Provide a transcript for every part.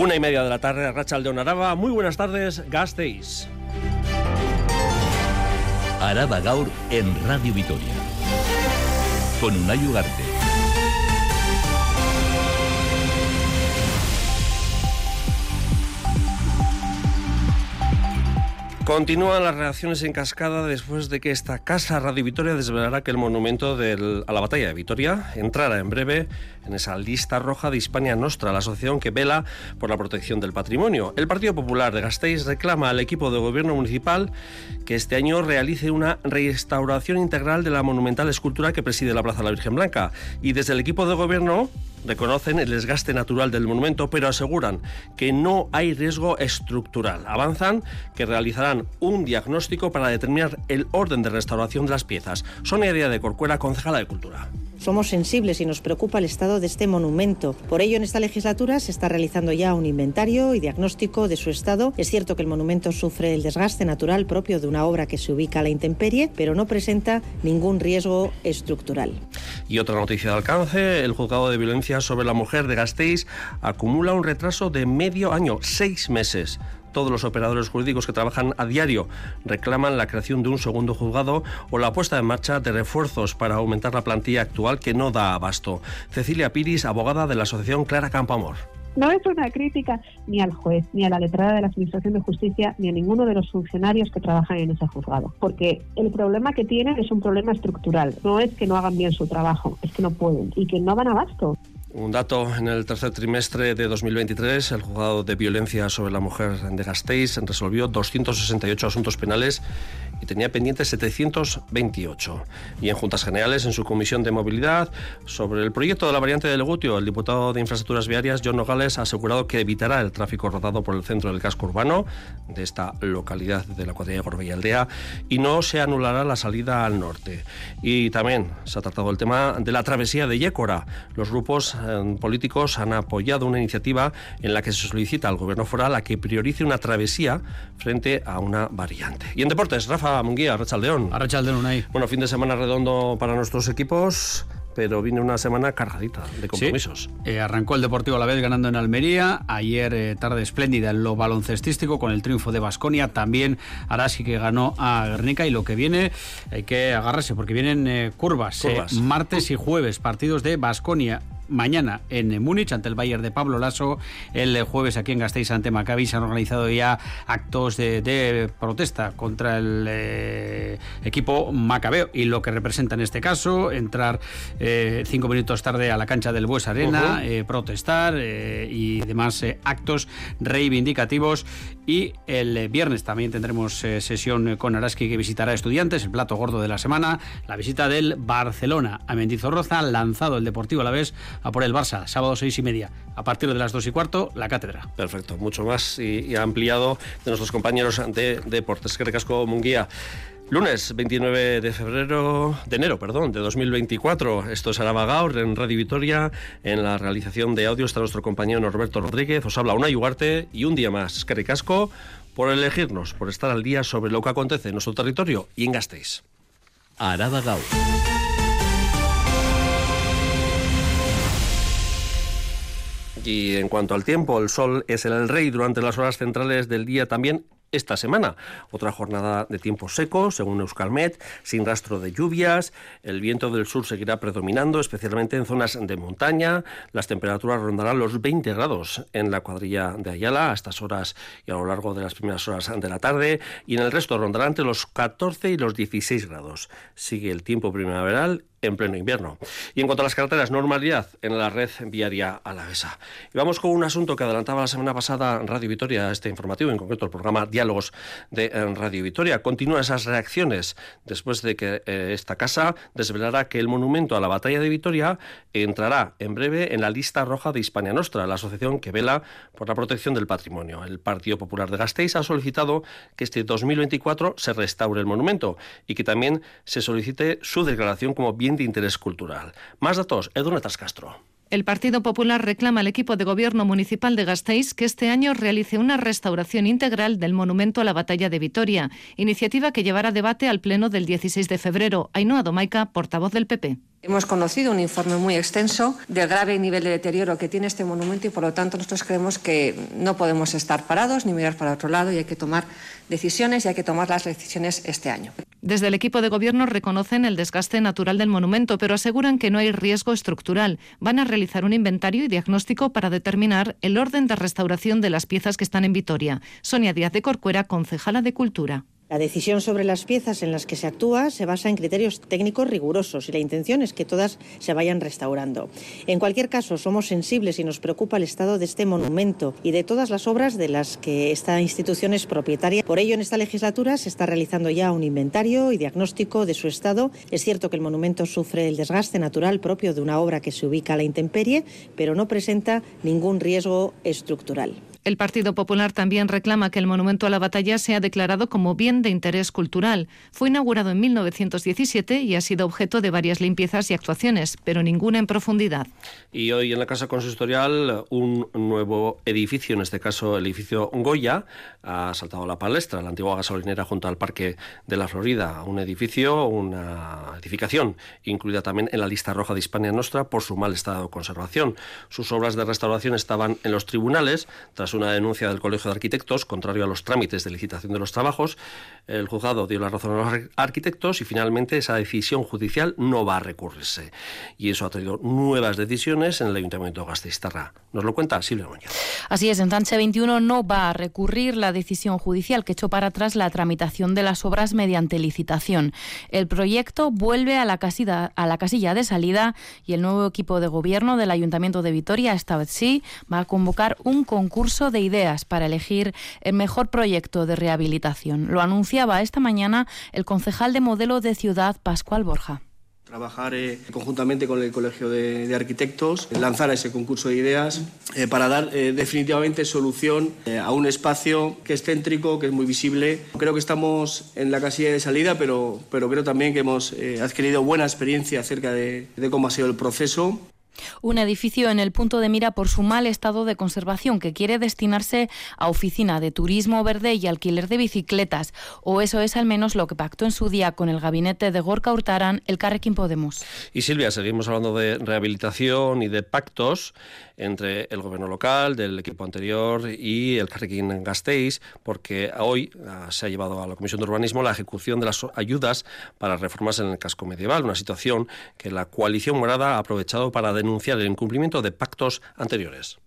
Una y media de la tarde, Rachel de Araba. Muy buenas tardes, Gasteiz. Araba Gaur en Radio Vitoria. Con Unai Ugarte. Continúan las reacciones en cascada después de que esta casa Radio Vitoria desvelará que el monumento a la batalla de Vitoria entrará en breve en esa lista roja de Hispania Nostra, la asociación que vela por la protección del patrimonio. El Partido Popular de Gasteiz reclama al equipo de gobierno municipal que este año realice una restauración integral de la monumental escultura que preside la Plaza de la Virgen Blanca. Y desde el equipo de gobierno reconocen el desgaste natural del monumento, pero aseguran que no hay riesgo estructural. Avanzan que realizarán un diagnóstico para determinar el orden de restauración de las piezas. Sonia Díaz de Corcuera, concejala de Cultura. Somos sensibles y nos preocupa el estado de este monumento. Por ello, en esta legislatura se está realizando ya un inventario y diagnóstico de su estado. Es cierto que el monumento sufre el desgaste natural propio de una obra que se ubica a la intemperie, pero no presenta ningún riesgo estructural. Y otra noticia de alcance, el juzgado de violencia sobre la mujer de Gasteiz acumula un retraso de medio año, seis meses todos los operadores jurídicos que trabajan a diario reclaman la creación de un segundo juzgado o la puesta en marcha de refuerzos para aumentar la plantilla actual que no da abasto. Cecilia Piris, abogada de la Asociación Clara Campoamor. No es una crítica ni al juez, ni a la letrada de la Administración de Justicia, ni a ninguno de los funcionarios que trabajan en ese juzgado. Porque el problema que tienen es un problema estructural. No es que no hagan bien su trabajo, es que no pueden y que no van abasto. Un dato, en el tercer trimestre de 2023, el juzgado de violencia sobre la mujer de Gasteiz resolvió 268 asuntos penales y tenía pendientes 728. Y en Juntas Generales, en su comisión de movilidad, sobre el proyecto de la variante de Legutio, el diputado de Infraestructuras Viarias, John Nogales, ha asegurado que evitará el tráfico rodado por el centro del casco urbano de esta localidad de la cuadrilla de Gorbella Aldea y no se anulará la salida al norte. Y también se ha tratado el tema de la travesía de Yécora. Los grupos eh, políticos han apoyado una iniciativa en la que se solicita al gobierno foral a que priorice una travesía frente a una variante. Y en deportes, Rafa Munguía, Arrachaldeón. Arrachaldeón, ahí. Bueno, fin de semana redondo para nuestros equipos pero viene una semana cargadita de compromisos. Eh, arrancó el Deportivo a la vez ganando en Almería, ayer eh, tarde espléndida en lo baloncestístico con el triunfo de Basconia, también Araski que ganó a Guernica y lo que viene hay que agarrarse porque vienen eh, curvas, curvas. martes y jueves, partidos de Basconia mañana en Múnich ante el Bayern de Pablo Lasso. El jueves aquí en Gasteiz ante Maccabi se han organizado ya actos de, protesta contra el eh, equipo macabeo y lo que representa en este caso entrar eh, cinco minutos tarde a la cancha del Bues Arena, eh, protestar y demás actos reivindicativos. Y el viernes también tendremos sesión con Araski que visitará estudiantes, el plato gordo de la semana, la visita del Barcelona a Mendizorroza, lanzado el Deportivo a la vez a por el Barça, sábado seis y media. A partir de las dos y cuarto, la cátedra. Perfecto, mucho más y, ampliado de nuestros compañeros de Deportes. Que recasco Munguía. Lunes 29 de febrero, de enero, perdón, de 2024. Esto es Arabagaur en Radio Vitoria. En la realización de audio está nuestro compañero Norberto Rodríguez. Os habla una Ugarte y un día más. Que recasco por elegirnos, por estar al día sobre lo que acontece en nuestro territorio y en Gasteiz. Arabagaur. Y en cuanto al tiempo, el sol es el rey durante las horas centrales del día también esta semana. Otra jornada de tiempo seco, según Euskalmet, sin rastro de lluvias. El viento del sur seguirá predominando, especialmente en zonas de montaña. Las temperaturas rondarán los 20 grados en la cuadrilla de Ayala a estas horas y a lo largo de las primeras horas de la tarde. Y en el resto rondará entre los 14 y los 16 grados. Sigue el tiempo primaveral en pleno invierno. Y en cuanto a las carreteras, normalidad en la red viaria alavesa. Y vamos con un asunto que adelantaba la semana pasada Radio Vitoria, este informativo, en concreto el programa Diálogos de eh, Radio Vitoria. Continúan esas reacciones después de que eh, esta casa desvelará que el monumento a la batalla de Vitoria entrará en breve en la lista roja de Hispania Nostra, la asociación que vela por la protección del patrimonio. El Partido Popular de Gasteiz ha solicitado que este 2024 se restaure el monumento y que también se solicite su declaración como bien de interés cultural. Más datos, Edurne Castro. El Partido Popular reclama al equipo de gobierno municipal de Gasteiz que este año realice una restauración integral del monumento a la batalla de Vitoria, iniciativa que llevará debate al pleno del 16 de febrero. Ainhoa Domaica, portavoz del PP. Hemos conocido un informe muy extenso del grave nivel de deterioro que tiene este monumento y por lo tanto nosotros creemos que no podemos estar parados ni mirar para otro lado y hay que tomar decisiones y hay que tomar las decisiones este año. Desde el equipo de gobierno reconocen el desgaste natural del monumento, pero aseguran que no hay riesgo estructural. Van a realizar un inventario y diagnóstico para determinar el orden de restauración de las piezas que están en Vitoria. Sonia Díaz de Corcuera, concejala de Cultura. La decisión sobre las piezas en las que se actúa se basa en criterios técnicos rigurosos y la intención es que todas se vayan restaurando. En cualquier caso, somos sensibles y nos preocupa el estado de este monumento y de todas las obras de las que esta institución es propietaria. Por ello, en esta legislatura se está realizando ya un inventario y diagnóstico de su estado. Es cierto que el monumento sufre el desgaste natural propio de una obra que se ubica a la intemperie, pero no presenta ningún riesgo estructural. El Partido Popular también reclama que el monumento a la batalla sea declarado como bien de interés cultural. Fue inaugurado en 1917 y ha sido objeto de varias limpiezas y actuaciones, pero ninguna en profundidad. Y hoy en la Casa Consistorial un nuevo edificio, en este caso el edificio Goya, ha saltado la palestra, la antigua gasolinera junto al Parque de la Florida. Un edificio, una edificación incluida también en la lista roja de Hispania Nostra por su mal estado de conservación. Sus obras de restauración estaban en los tribunales tras una denuncia del Colegio de Arquitectos, contrario a los trámites de licitación de los trabajos, el juzgado dio la razón a los arquitectos y finalmente esa decisión judicial no va a recurrirse. Y eso ha traído nuevas decisiones en el Ayuntamiento de Gasteiztarra. Nos lo cuenta Silvia Muñoz. Así es, en Tanche 21 no va a recurrir la decisión judicial que echó para atrás la tramitación de las obras mediante licitación. El proyecto vuelve a la casilla, a la casilla de salida y el nuevo equipo de gobierno del Ayuntamiento de Vitoria, esta vez sí, va a convocar un concurso de ideas para elegir el mejor proyecto de rehabilitación. Lo anunciaba esta mañana el concejal de modelo de ciudad, Pascual Borja trabajar eh, conjuntamente con el Colegio de, Arquitectos, lanzar ese concurso de ideas eh, para dar eh, definitivamente solución a un espacio que es céntrico, que es muy visible. Creo que estamos en la casilla de salida, pero, pero creo también que hemos adquirido buena experiencia acerca de, de cómo ha sido el proceso. Un edificio en el punto de mira por su mal estado de conservación que quiere destinarse a oficina de turismo verde y alquiler de bicicletas, o eso es al menos lo que pactó en su día con el gabinete de Gorka Hurtaran el Carrequín Podemos. Y Silvia, seguimos hablando de rehabilitación y de pactos entre el gobierno local, del equipo anterior y el Carrequín Gasteiz, porque hoy ah, se ha llevado a la Comisión de Urbanismo la ejecución de las ayudas para reformas en el casco medieval, una situación que la coalición morada ha aprovechado para denunciar el incumplimiento de pactos anteriores.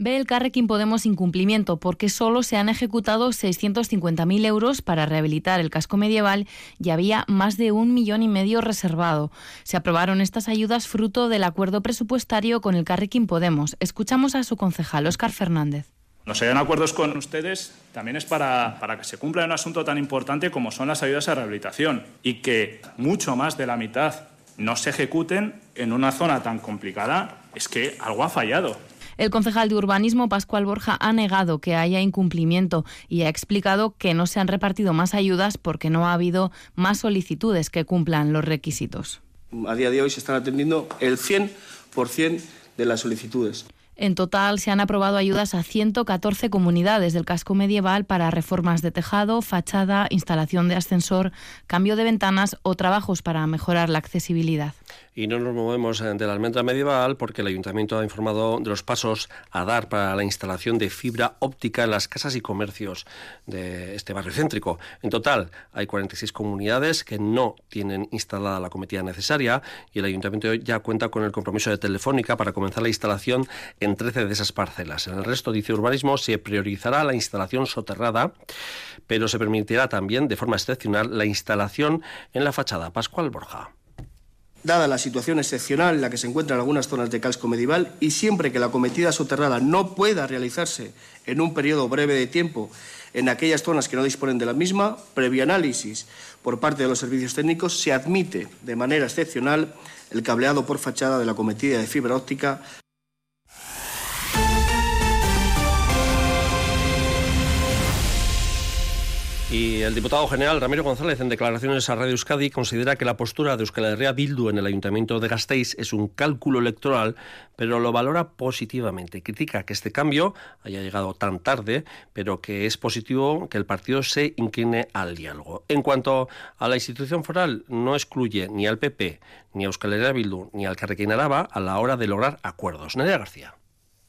Ve el Carrequín Podemos incumplimiento porque solo se han ejecutado 650.000 euros para rehabilitar el casco medieval y había más de un millón y medio reservado. Se aprobaron estas ayudas fruto del acuerdo presupuestario con el Carrequín Podemos. Escuchamos a su concejal, Óscar Fernández. No se den acuerdos con ustedes también es para, para que se cumpla un asunto tan importante como son las ayudas a rehabilitación y que mucho más de la mitad no se ejecuten en una zona tan complicada, es que algo ha fallado. El concejal de urbanismo, Pascual Borja, ha negado que haya incumplimiento y ha explicado que no se han repartido más ayudas porque no ha habido más solicitudes que cumplan los requisitos. A día de hoy se están atendiendo el 100% de las solicitudes. En total se han aprobado ayudas a 114 comunidades del casco medieval para reformas de tejado, fachada, instalación de ascensor, cambio de ventanas o trabajos para mejorar la accesibilidad. Y no nos movemos de la almendra medieval porque el ayuntamiento ha informado de los pasos a dar para la instalación de fibra óptica en las casas y comercios de este barrio céntrico. En total hay 46 comunidades que no tienen instalada la cometida necesaria y el ayuntamiento ya cuenta con el compromiso de Telefónica para comenzar la instalación en 13 de esas parcelas. En el resto, dice Urbanismo, se priorizará la instalación soterrada, pero se permitirá también de forma excepcional la instalación en la fachada. Pascual Borja. Dada la situación excepcional en la que se encuentran algunas zonas de casco medieval y siempre que la cometida soterrada no pueda realizarse en un periodo breve de tiempo en aquellas zonas que no disponen de la misma, previo análisis por parte de los servicios técnicos, se admite de manera excepcional el cableado por fachada de la cometida de fibra óptica Y el diputado general Ramiro González, en declaraciones a Radio Euskadi, considera que la postura de Euskal Herria Bildu en el Ayuntamiento de Gasteiz es un cálculo electoral, pero lo valora positivamente. Critica que este cambio haya llegado tan tarde, pero que es positivo que el partido se incline al diálogo. En cuanto a la institución foral, no excluye ni al PP, ni a Euskal Herria Bildu, ni al Carrequín Araba a la hora de lograr acuerdos. Nerea García.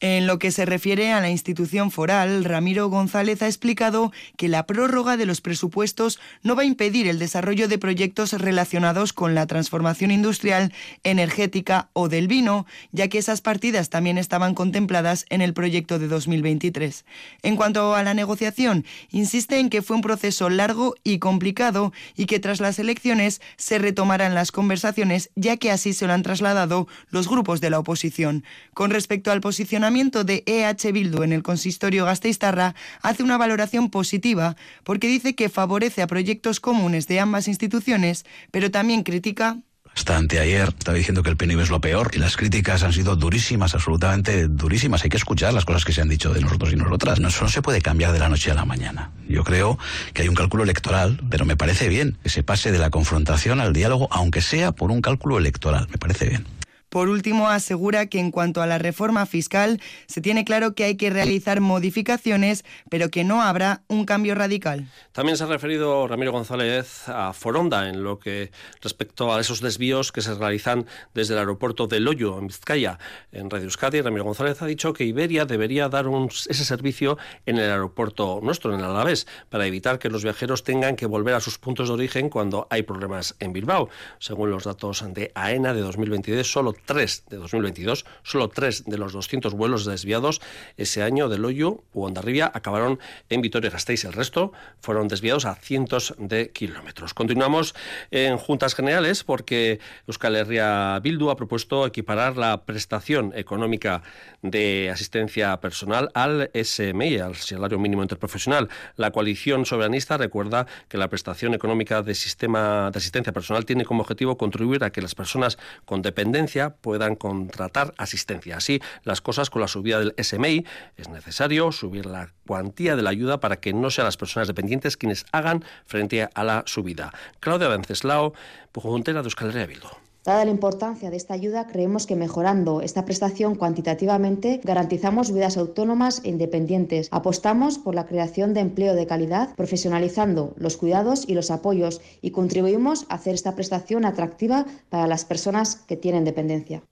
En lo que se refiere a la institución foral, Ramiro González ha explicado que la prórroga de los presupuestos no va a impedir el desarrollo de proyectos relacionados con la transformación industrial, energética o del vino, ya que esas partidas también estaban contempladas en el proyecto de 2023. En cuanto a la negociación, insiste en que fue un proceso largo y complicado y que tras las elecciones se retomarán las conversaciones, ya que así se lo han trasladado los grupos de la oposición. Con respecto al posicionamiento de EH Bildu en el consistorio Gasteiztarra hace una valoración positiva porque dice que favorece a proyectos comunes de ambas instituciones, pero también critica hasta anteayer estaba diciendo que el PNV es lo peor y las críticas han sido durísimas, absolutamente durísimas. Hay que escuchar las cosas que se han dicho de nosotros y nosotras. No, eso no se puede cambiar de la noche a la mañana. Yo creo que hay un cálculo electoral, pero me parece bien que se pase de la confrontación al diálogo, aunque sea por un cálculo electoral. Me parece bien. Por último, asegura que en cuanto a la reforma fiscal, se tiene claro que hay que realizar modificaciones, pero que no habrá un cambio radical. También se ha referido Ramiro González a Foronda en lo que respecto a esos desvíos que se realizan desde el aeropuerto de Loyo, en Vizcaya. En Radio Euskadi, Ramiro González ha dicho que Iberia debería dar ese servicio en el aeropuerto nuestro, en el Alavés, para evitar que los viajeros tengan que volver a sus puntos de origen cuando hay problemas en Bilbao. Según los datos de AENA de 2022, solo 3 de 2022, solo 3 de los 200 vuelos desviados ese año de Loyo u Ondarribia acabaron en Vitoria-Gasteiz. El resto fueron desviados a cientos de kilómetros. Continuamos en Juntas Generales porque Euskal Herria Bildu ha propuesto equiparar la prestación económica de asistencia personal al SMI, al salario mínimo interprofesional. La coalición soberanista recuerda que la prestación económica de sistema de asistencia personal tiene como objetivo contribuir a que las personas con dependencia puedan contratar asistencia. Así, las cosas con la subida del SMI es necesario subir la cuantía de la ayuda para que no sean las personas dependientes quienes hagan frente a la subida. Claudia Venceslao, pujuntera de Euskal Herria Bildu. Dada la importancia de esta ayuda, creemos que mejorando esta prestación cuantitativamente garantizamos vidas autónomas e independientes. Apostamos por la creación de empleo de calidad, profesionalizando los cuidados y los apoyos y contribuimos a hacer esta prestación atractiva para las personas que tienen dependencia.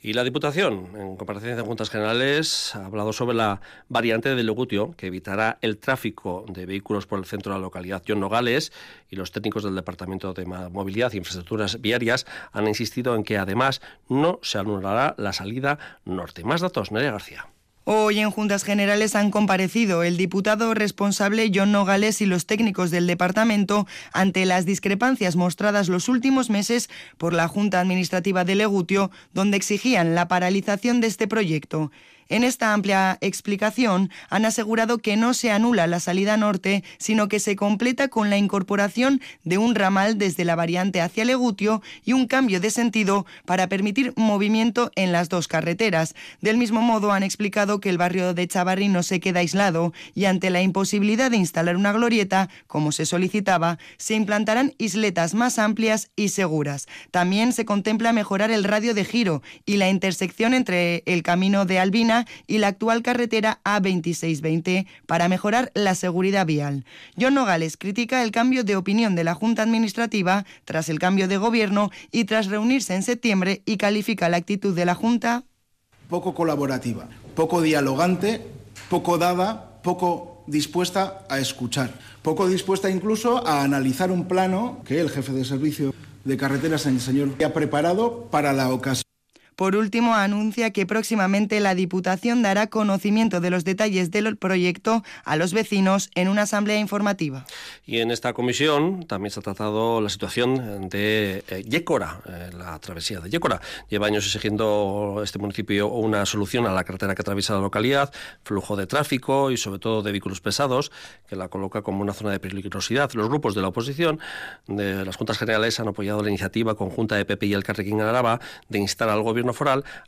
Y la Diputación, en comparecencia de Juntas Generales, ha hablado sobre la variante de Legutio, que evitará el tráfico de vehículos por el centro de la localidad John Nogales, y los técnicos del Departamento de Movilidad e Infraestructuras Viarias han insistido en que además no se anulará la salida norte. Más datos, Nerea García. Hoy en Juntas Generales han comparecido el diputado responsable John Nogales y los técnicos del departamento ante las discrepancias mostradas los últimos meses por la Junta Administrativa de Legutio, donde exigían la paralización de este proyecto. En esta amplia explicación han asegurado que no se anula la salida norte, sino que se completa con la incorporación de un ramal desde la variante hacia Legutio y un cambio de sentido para permitir movimiento en las dos carreteras. Del mismo modo han explicado que el barrio de Chavarri no se queda aislado y ante la imposibilidad de instalar una glorieta, como se solicitaba, se implantarán isletas más amplias y seguras. También se contempla mejorar el radio de giro y la intersección entre el camino de Albina y la actual carretera A2620 para mejorar la seguridad vial. John Nogales critica el cambio de opinión de la Junta Administrativa tras el cambio de gobierno y tras reunirse en septiembre y califica la actitud de la Junta poco colaborativa, poco dialogante, poco dada, poco dispuesta a escuchar, poco dispuesta incluso a analizar un plano que el jefe de servicio de carreteras, el señor, ha preparado para la ocasión. Por último, anuncia que próximamente la Diputación dará conocimiento de los detalles del proyecto a los vecinos en una asamblea informativa. Y en esta comisión también se ha tratado la situación de eh, Yécora, eh, la travesía de Yécora. Lleva años exigiendo este municipio una solución a la carretera que atraviesa la localidad, flujo de tráfico y sobre todo de vehículos pesados, que la coloca como una zona de peligrosidad. Los grupos de la oposición de las Juntas Generales han apoyado la iniciativa conjunta de PP y el Carrequín Araba de instar al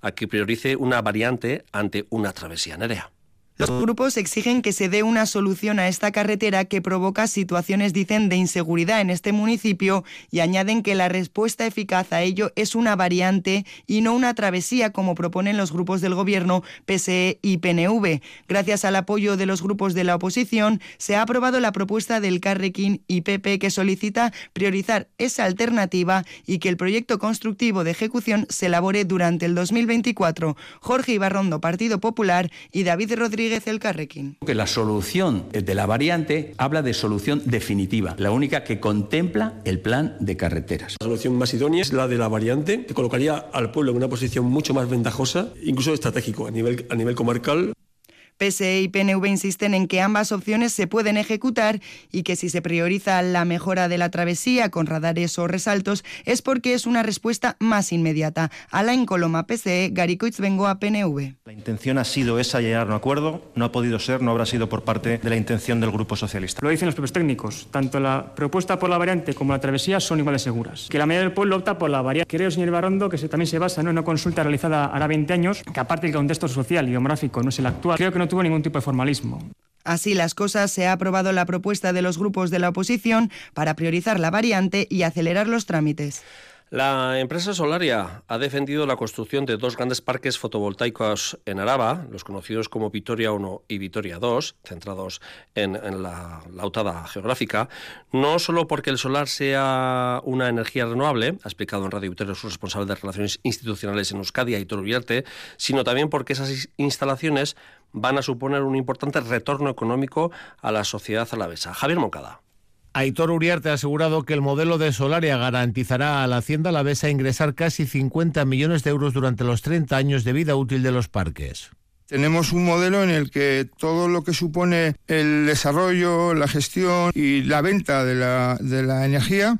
A que priorice una variante ante una travesía. Nerea. Los grupos exigen que se dé una solución a esta carretera que provoca situaciones, dicen, de inseguridad en este municipio y añaden que la respuesta eficaz a ello es una variante y no una travesía como proponen los grupos del gobierno PSE y PNV. Gracias al apoyo de los grupos de la oposición, se ha aprobado la propuesta del Carrequín y PP que solicita priorizar esa alternativa y que el proyecto constructivo de ejecución se elabore durante el 2024. Jorge Ibarrondo, Partido Popular, y David Rodríguez el Carrequín. Que la solución de la variante habla de solución definitiva, la única que contempla el plan de carreteras. La solución más idónea es la de la variante, que colocaría al pueblo en una posición mucho más ventajosa, incluso estratégico a nivel, a nivel comarcal. PSE y PNV insisten en que ambas opciones se pueden ejecutar y que si se prioriza la mejora de la travesía con radares o resaltos es porque es una respuesta más inmediata. Alain Coloma, PSE, Garicoitz a PNV. La intención ha sido esa llegar a un acuerdo, no ha podido ser, no habrá sido por parte de la intención del Grupo Socialista. Lo dicen los propios técnicos, tanto la propuesta por la variante como la travesía son iguales seguras. Que la mayoría del pueblo opta por la variante. Creo, señor Barrondo, que también se basa en una consulta realizada hará 20 años, que aparte del contexto social y demográfico no es el actual, creo que no tuvo ningún tipo de formalismo. Así las cosas, se ha aprobado la propuesta de los grupos de la oposición para priorizar la variante y acelerar los trámites. La empresa Solaria ha defendido la construcción de dos grandes parques fotovoltaicos en Araba, los conocidos como Vitoria 1 y Vitoria 2, centrados en, la lautada geográfica, no solo porque el solar sea una energía renovable, ha explicado en Radio Vitoria su responsable de Relaciones Institucionales en Euskadi, Aitor Uriarte, sino también porque esas instalaciones van a suponer un importante retorno económico a la sociedad alavesa. Javier Moncada. Aitor Uriarte ha asegurado que el modelo de Solaria garantizará a la Hacienda alavesa ingresar casi 50 millones de euros durante los 30 años de vida útil de los parques. Tenemos un modelo en el que todo lo que supone el desarrollo, la gestión y la venta de la, de la energía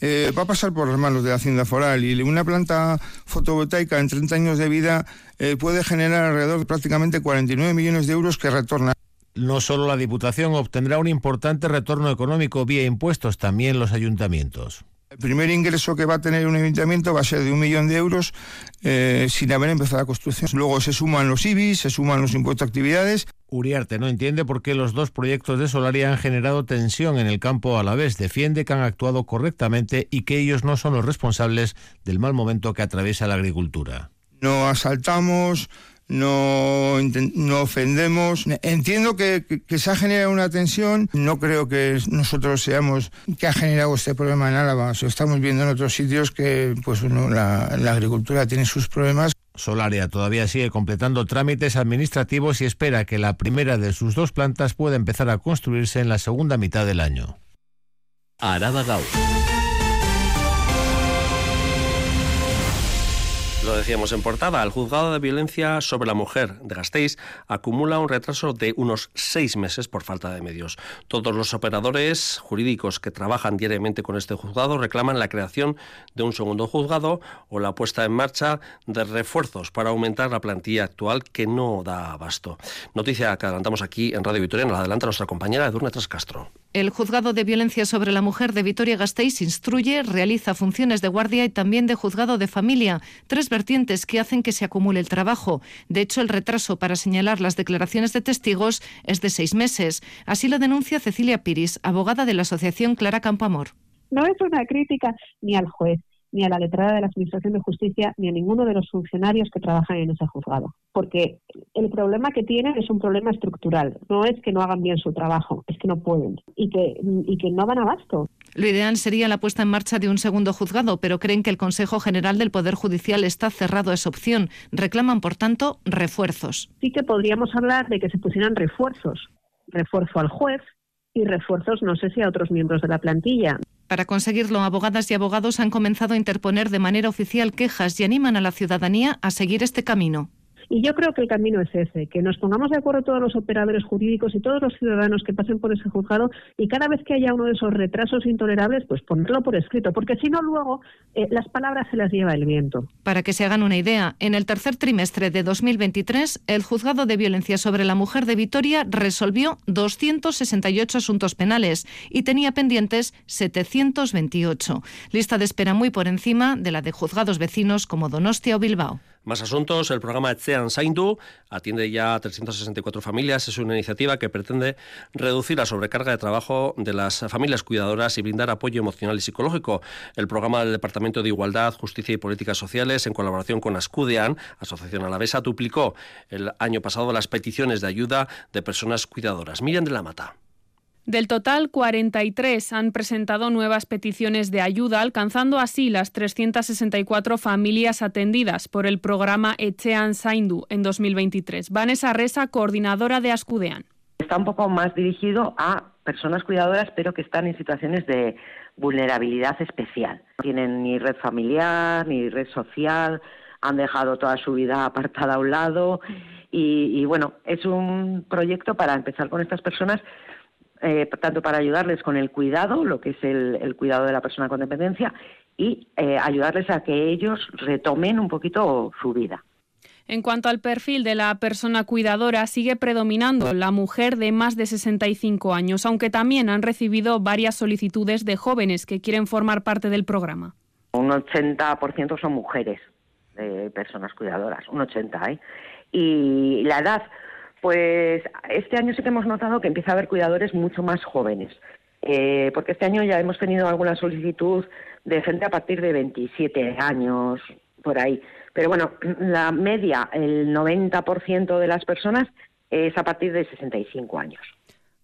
eh, va a pasar por las manos de la Hacienda Foral y una planta fotovoltaica en 30 años de vida eh, puede generar alrededor de prácticamente 49 millones de euros que retornan. No solo la Diputación obtendrá un importante retorno económico vía impuestos, también los ayuntamientos. El primer ingreso que va a tener un ayuntamiento va a ser de un millón de euros eh, sin haber empezado la construcción. Luego se suman los IBIs, se suman los impuestos de actividades. Uriarte no entiende por qué los dos proyectos de Solaria han generado tensión en el campo a la vez. Defiende que han actuado correctamente y que ellos no son los responsables del mal momento que atraviesa la agricultura. No asaltamos, no, no ofendemos. Entiendo que, se ha generado una tensión. No creo que nosotros seamos que ha generado este problema en Álava. estamos viendo en otros sitios que pues la, la agricultura tiene sus problemas. Solaria todavía sigue completando trámites administrativos y espera que la primera de sus dos plantas pueda empezar a construirse en la segunda mitad del año. Araba Gau. Lo decíamos en portada, el juzgado de violencia sobre la mujer de Gasteiz acumula un retraso de unos seis meses por falta de medios. Todos los operadores jurídicos que trabajan diariamente con este juzgado reclaman la creación de un segundo juzgado o la puesta en marcha de refuerzos para aumentar la plantilla actual que no da abasto. Noticia que adelantamos aquí en Radio Victoria, nos la adelanta nuestra compañera Edurne Castro. El juzgado de violencia sobre la mujer de Vitoria-Gasteiz instruye, realiza funciones de guardia y también de juzgado de familia, tres vertientes que hacen que se acumule el trabajo. De hecho, el retraso para señalar las declaraciones de testigos es de seis meses. Así lo denuncia Cecilia Piris, abogada de la Asociación Clara Campoamor. No es una crítica ni al juez, ni a la letrada de la Administración de Justicia, ni a ninguno de los funcionarios que trabajan en ese juzgado. Porque el problema que tienen es un problema estructural. No es que no hagan bien su trabajo, es que no pueden y que, y que no van abasto. Lo ideal sería la puesta en marcha de un segundo juzgado, pero creen que el Consejo General del Poder Judicial está cerrado a esa opción. Reclaman, por tanto, refuerzos. Sí que podríamos hablar de que se pusieran refuerzos. Refuerzo al juez, y refuerzos, no sé si a otros miembros de la plantilla. Para conseguirlo, abogadas y abogados han comenzado a interponer de manera oficial quejas y animan a la ciudadanía a seguir este camino. Y yo creo que el camino es ese, que nos pongamos de acuerdo todos los operadores jurídicos y todos los ciudadanos que pasen por ese juzgado y cada vez que haya uno de esos retrasos intolerables, pues ponerlo por escrito, porque si no luego eh, las palabras se las lleva el viento. Para que se hagan una idea, en el tercer trimestre de 2023, el juzgado de violencia sobre la mujer de Vitoria resolvió 268 asuntos penales y tenía pendientes 728. Lista de espera muy por encima de la de juzgados vecinos como Donostia o Bilbao. Más asuntos, el programa Etzean Saindu atiende ya a 364 familias. Es una iniciativa que pretende reducir la sobrecarga de trabajo de las familias cuidadoras y brindar apoyo emocional y psicológico. El programa del Departamento de Igualdad, Justicia y Políticas Sociales, en colaboración con Ascudean, Asociación Alavesa, duplicó el año pasado las peticiones de ayuda de personas cuidadoras. Miriam de la Mata. Del total, 43 han presentado nuevas peticiones de ayuda, alcanzando así las 364 familias atendidas por el programa Echean Saindu en 2023. Vanessa Resa, coordinadora de Ascudean. Está un poco más dirigido a personas cuidadoras, pero que están en situaciones de vulnerabilidad especial. No tienen ni red familiar, ni red social, han dejado toda su vida apartada a un lado. Y, y bueno, es un proyecto para empezar con estas personas eh, tanto para ayudarles con el cuidado, lo que es el, cuidado de la persona con dependencia, y eh, ayudarles a que ellos retomen un poquito su vida. En cuanto al perfil de la persona cuidadora, sigue predominando la mujer de más de 65 años, aunque también han recibido varias solicitudes de jóvenes que quieren formar parte del programa. Un 80% son mujeres, de personas cuidadoras, un 80%. ¿eh? Y la edad, pues este año sí que hemos notado que empieza a haber cuidadores mucho más jóvenes, eh, porque este año ya hemos tenido alguna solicitud de gente a partir de 27 años, por ahí. Pero bueno, la media, el 90% de las personas es a partir de 65 años.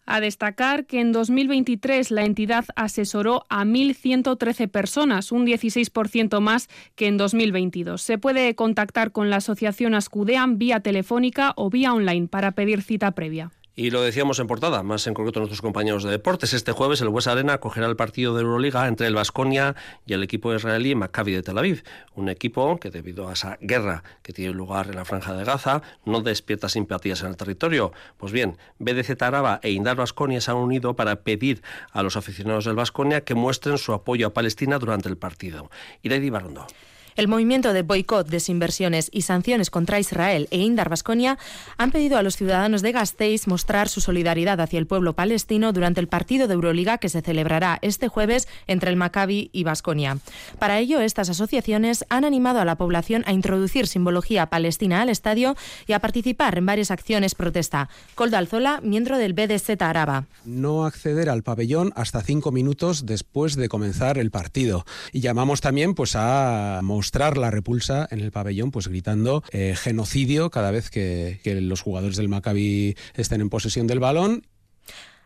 A destacar que en 2023 la entidad asesoró a 1.113 personas, un 16% más que en 2022. Se puede contactar con la asociación Ascudean vía telefónica o vía online para pedir cita previa. Y lo decíamos en portada, más en concreto nuestros compañeros de deportes. Este jueves el West Arena acogerá el partido de Euroliga entre el Vasconia y el equipo israelí Maccabi de Tel Aviv. Un equipo que, debido a esa guerra que tiene lugar en la Franja de Gaza, no despierta simpatías en el territorio. Pues bien, BDC Araba e Indar Vasconia se han unido para pedir a los aficionados del Vasconia que muestren su apoyo a Palestina durante el partido. Irene Barondo. El movimiento de boicot, desinversiones y sanciones contra Israel e Indar Vasconia han pedido a los ciudadanos de Gasteiz mostrar su solidaridad hacia el pueblo palestino durante el partido de Euroliga que se celebrará este jueves entre el Maccabi y Vasconia. Para ello, estas asociaciones han animado a la población a introducir simbología palestina al estadio y a participar en varias acciones protesta. Coldo Alzola, miembro del BDZ Araba. No acceder al pabellón hasta cinco minutos después de comenzar el partido. Y llamamos también pues, a mostrar mostrar la repulsa en el pabellón, pues gritando eh, genocidio cada vez que, que los jugadores del Maccabi estén en posesión del balón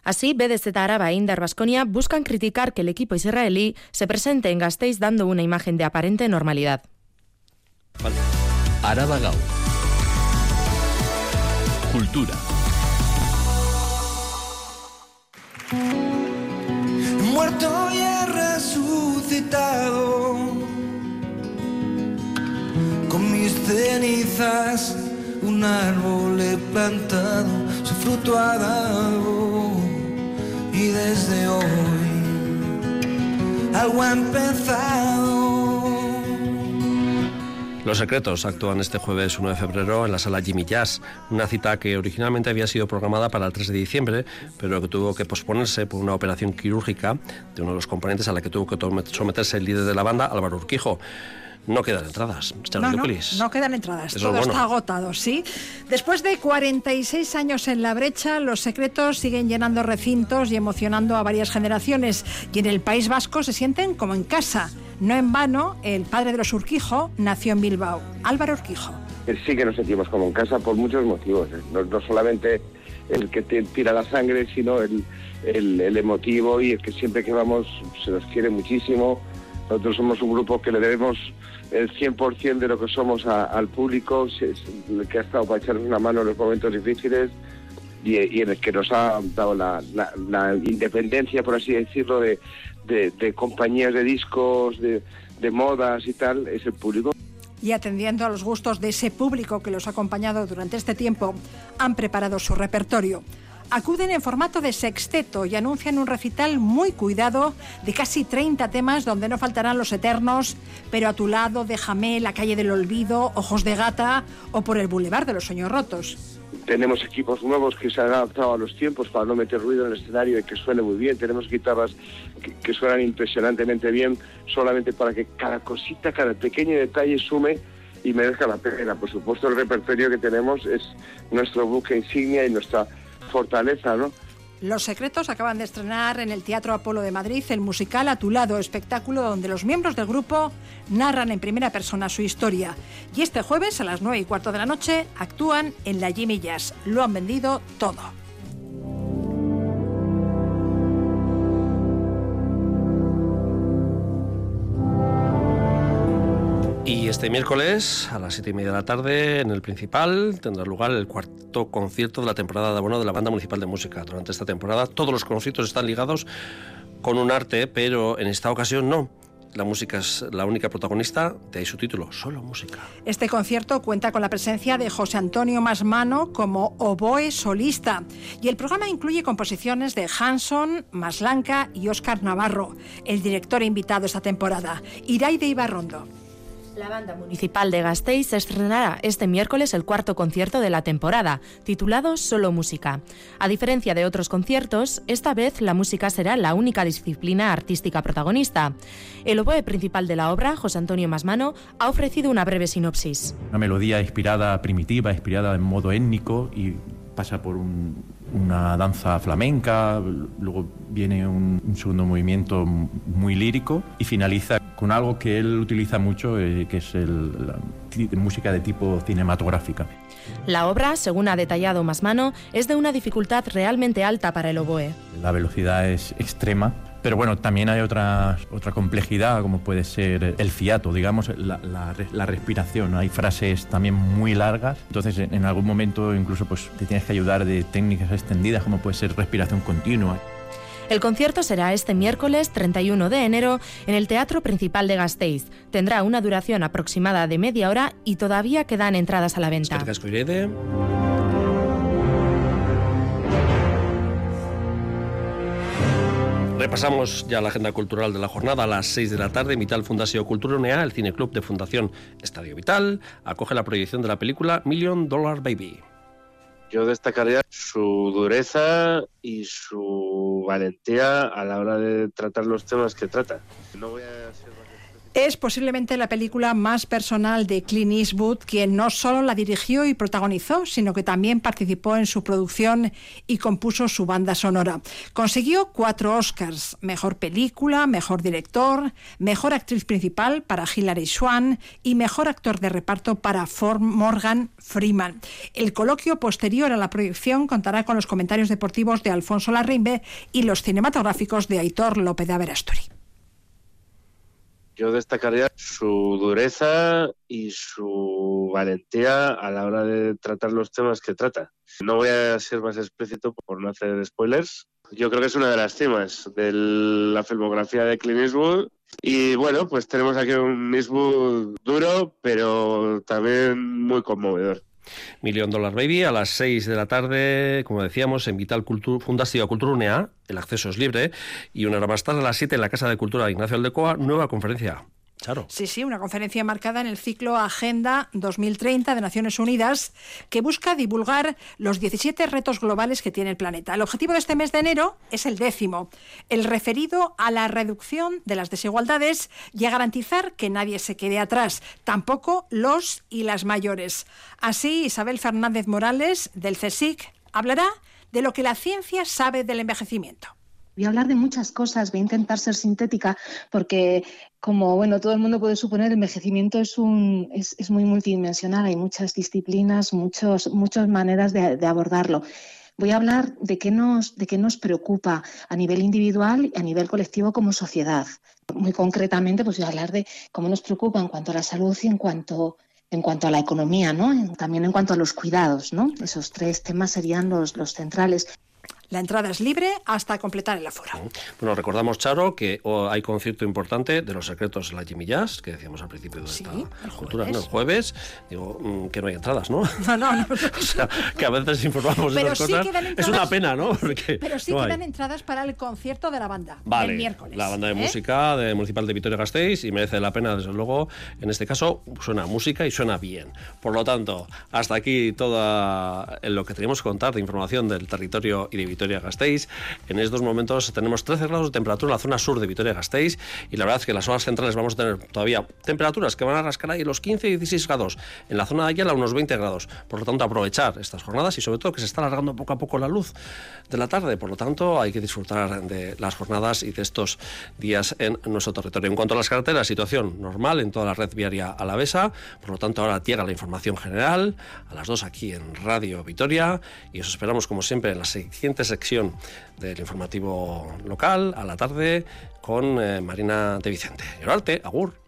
Así, BDZ Araba e Indar Vasconia buscan criticar que el equipo israelí se presente en Gasteiz dando una imagen de aparente normalidad. Araba Gau. Cultura. Muerto y resucitado Los Secretos actúan este jueves 1 de febrero en la sala Jimmy Jazz, una cita que originalmente había sido programada para el 3 de diciembre, pero que tuvo que posponerse por una operación quirúrgica de uno de los componentes a la que tuvo que someterse el líder de la banda, Álvaro Urquijo no quedan entradas. No, no, no, quedan entradas, todo está agotado, ¿sí? Después de 46 años en la brecha, los secretos siguen llenando recintos y emocionando a varias generaciones. Y en el País Vasco se sienten como en casa. No en vano, el padre de los Urquijo nació en Bilbao, Álvaro Urquijo. Sí que nos sentimos como en casa por muchos motivos. ¿eh? No, solamente el que te tira la sangre, sino el, el emotivo y el que siempre que vamos se nos quiere muchísimo. Nosotros somos un grupo que le debemos el 100% de lo que somos al público, que ha estado para echarnos una mano en los momentos difíciles y, en el que nos ha dado la, independencia, por así decirlo, de, compañías de discos, de, de modas y tal, es el público. Y atendiendo a los gustos de ese público que los ha acompañado durante este tiempo, han preparado su repertorio acuden en formato de sexteto y anuncian un recital muy cuidado de casi 30 temas donde no faltarán los eternos, pero a tu lado déjame la calle del olvido, ojos de gata o por el bulevar de los sueños rotos. Tenemos equipos nuevos que se han adaptado a los tiempos para no meter ruido en el escenario y que suene muy bien. Tenemos guitarras que, suenan impresionantemente bien solamente para que cada cosita, cada pequeño detalle sume y merezca la pena. Por supuesto, el repertorio que tenemos es nuestro buque insignia y nuestra fortaleza, ¿no? Los Secretos acaban de estrenar en el Teatro Apolo de Madrid el musical A tu lado, espectáculo donde los miembros del grupo narran en primera persona su historia. Y este jueves a las 9 y cuarto de la noche actúan en la Jimmy Jazz. Lo han vendido todo. Este miércoles a las siete y media de la tarde en el principal tendrá lugar el cuarto concierto de la temporada de abono de la Banda Municipal de Música. Durante esta temporada todos los conciertos están ligados con un arte, pero en esta ocasión no. La música es la única protagonista, de ahí su título, solo música. Este concierto cuenta con la presencia de José Antonio Masmano como oboe solista y el programa incluye composiciones de Hanson, Maslanca y Óscar Navarro. El director invitado esta temporada, Iraide Ibarrondo. La banda municipal de Gasteiz estrenará este miércoles el cuarto concierto de la temporada, titulado Solo Música. A diferencia de otros conciertos, esta vez la música será la única disciplina artística protagonista. El oboe principal de la obra, José Antonio Masmano, ha ofrecido una breve sinopsis. Una melodía inspirada, primitiva, inspirada en modo étnico y pasa por una danza flamenca, luego viene un, un segundo movimiento muy lírico y finaliza con algo que él utiliza mucho, eh, que es el, la música de tipo cinematográfica. La obra, según ha detallado Masmano, es de una dificultad realmente alta para el oboe. La velocidad es extrema, pero bueno, también hay otra, otra complejidad, como puede ser el fiato, digamos, la, la, la, respiración. Hay frases también muy largas, entonces en, en algún momento incluso pues, te tienes que ayudar de técnicas extendidas, como puede ser respiración continua. El concierto será este miércoles 31 de enero en el Teatro Principal de Gasteiz. Tendrá una duración aproximada de media hora y todavía quedan entradas a la venta. Repasamos ya la agenda cultural de la jornada a las 6 de la tarde. Vital Fundación Cultura Unea, el cineclub de Fundación Estadio Vital, acoge la proyección de la película Million Dollar Baby. Yo destacaría su dureza y su valentía a la hora de tratar los temas que trata. No voy a ser es posiblemente la película más personal de Clint Eastwood, quien no solo la dirigió y protagonizó, sino que también participó en su producción y compuso su banda sonora. Consiguió cuatro Oscars, mejor película, mejor director, mejor actriz principal para Hilary Swan y mejor actor de reparto para Ford Morgan Freeman. El coloquio posterior a la proyección contará con los comentarios deportivos de Alfonso Larrimbe y los cinematográficos de Aitor López de Averasturi. Yo destacaría su dureza y su valentía a la hora de tratar los temas que trata. No voy a ser más explícito por no hacer spoilers. Yo creo que es una de las temas de la filmografía de Clint Eastwood. Y bueno, pues tenemos aquí un Eastwood duro, pero también muy conmovedor. Million Dollar Baby a las 6 de la tarde, como decíamos, en Vital Cultur Fundación Cultura UNEA, el acceso es libre, y una hora más tarde a las 7 en la Casa de Cultura de Ignacio Aldecoa, nueva conferencia. Sí, sí, una conferencia marcada en el ciclo Agenda 2030 de Naciones Unidas que busca divulgar los 17 retos globales que tiene el planeta. El objetivo de este mes de enero es el décimo, el referido a la reducción de las desigualdades y a garantizar que nadie se quede atrás, tampoco los y las mayores. Así, Isabel Fernández Morales, del CSIC, hablará de lo que la ciencia sabe del envejecimiento. Voy a hablar de muchas cosas, voy a intentar ser sintética porque, como bueno, todo el mundo puede suponer, el envejecimiento es, un, es, es muy multidimensional, hay muchas disciplinas, muchos, muchas maneras de, de abordarlo. Voy a hablar de qué, nos, de qué nos preocupa a nivel individual y a nivel colectivo como sociedad. Muy concretamente, pues voy a hablar de cómo nos preocupa en cuanto a la salud y en cuanto en cuanto a la economía, ¿no? También en cuanto a los cuidados, ¿no? Esos tres temas serían los, los centrales. La entrada es libre hasta completar el aforo. Bueno, recordamos, Charo, que hay concierto importante de los secretos de la Jimmy Jazz, que decíamos al principio de sí, esta cultura, ¿no? El jueves. Digo, mm, que no hay entradas, ¿no? No, no, no. o sea, que a veces informamos pero de sí cosas. Quedan es una pena, ¿no? Porque pero sí no quedan hay. entradas para el concierto de la banda Vale, el miércoles. la banda de ¿eh? música de Municipal de Vitoria Gasteiz y merece la pena, desde luego, en este caso suena música y suena bien. Por lo tanto, hasta aquí todo lo que teníamos que contar de información del territorio y de Vitoria. Vitoria-Gasteiz. En estos momentos tenemos 13 grados de temperatura en la zona sur de Vitoria-Gasteiz y la verdad es que en las zonas centrales vamos a tener todavía temperaturas que van a rascar ahí los 15 y 16 grados. En la zona de Ayala unos 20 grados. Por lo tanto, aprovechar estas jornadas y sobre todo que se está alargando poco a poco la luz de la tarde. Por lo tanto, hay que disfrutar de las jornadas y de estos días en nuestro territorio. En cuanto a las carreteras, situación normal en toda la red viaria alavesa. Por lo tanto, ahora llega la información general a las dos aquí en Radio Vitoria y os esperamos, como siempre, en la siguiente sección del informativo local a la tarde con eh, Marina de Vicente. arte, agur.